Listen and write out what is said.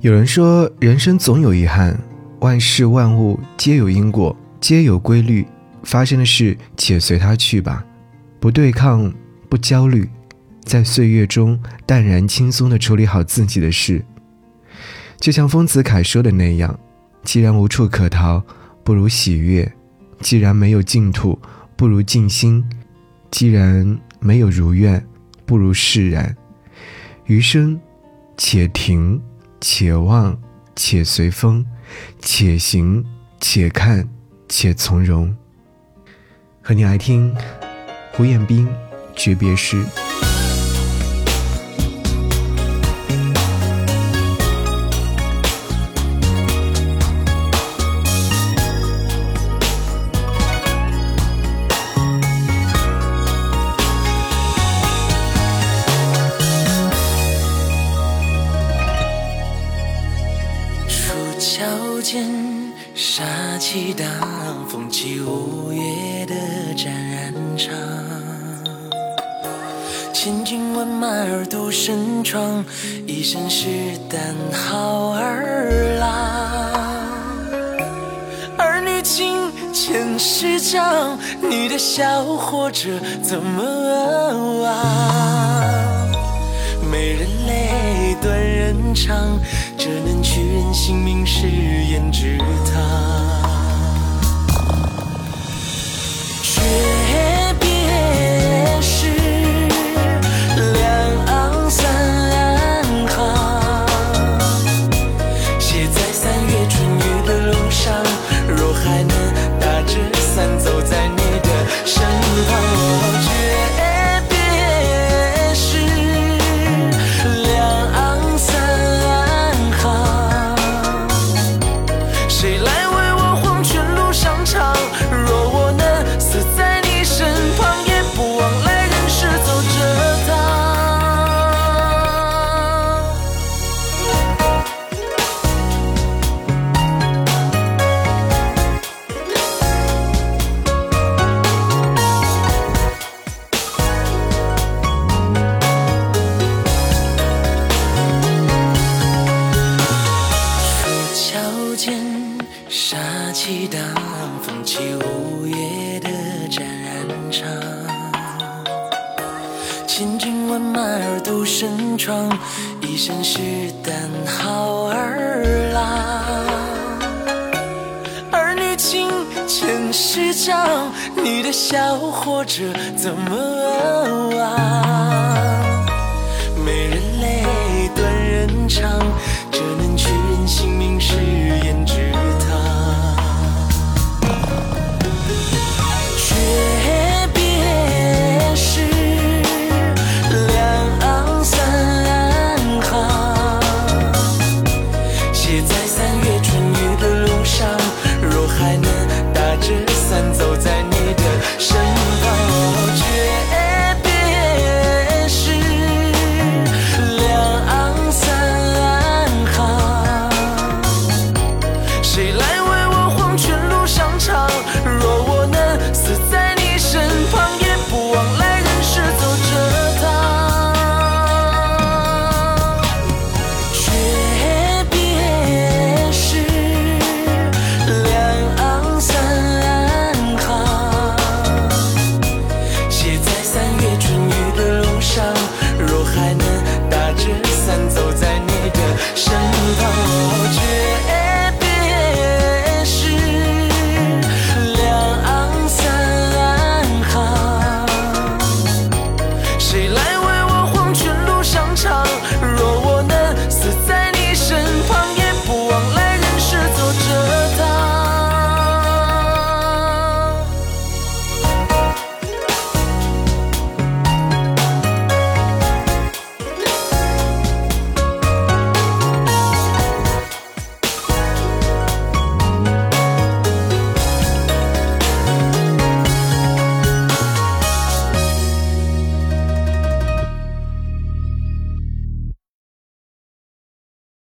有人说，人生总有遗憾，万事万物皆有因果，皆有规律，发生的事且随它去吧，不对抗，不焦虑，在岁月中淡然轻松地处理好自己的事。就像丰子恺说的那样：“既然无处可逃，不如喜悦；既然没有净土，不如静心；既然没有如愿，不如释然。余生，且停。”且望，且随风，且行，且看，且从容。和你来听胡彦斌诀别诗。杀气荡，风起午夜的战场。千军万马而独身闯，一身是胆好儿郎。儿女情，前世将，你的笑活着怎么忘？美人泪，断人肠。只能取人性命，是胭脂刀剑杀气荡，风起午夜的战场。千军万马而独身闯，一身是胆好儿郎。儿女情，前世账，你的笑活着怎么忘？美人泪，断人肠。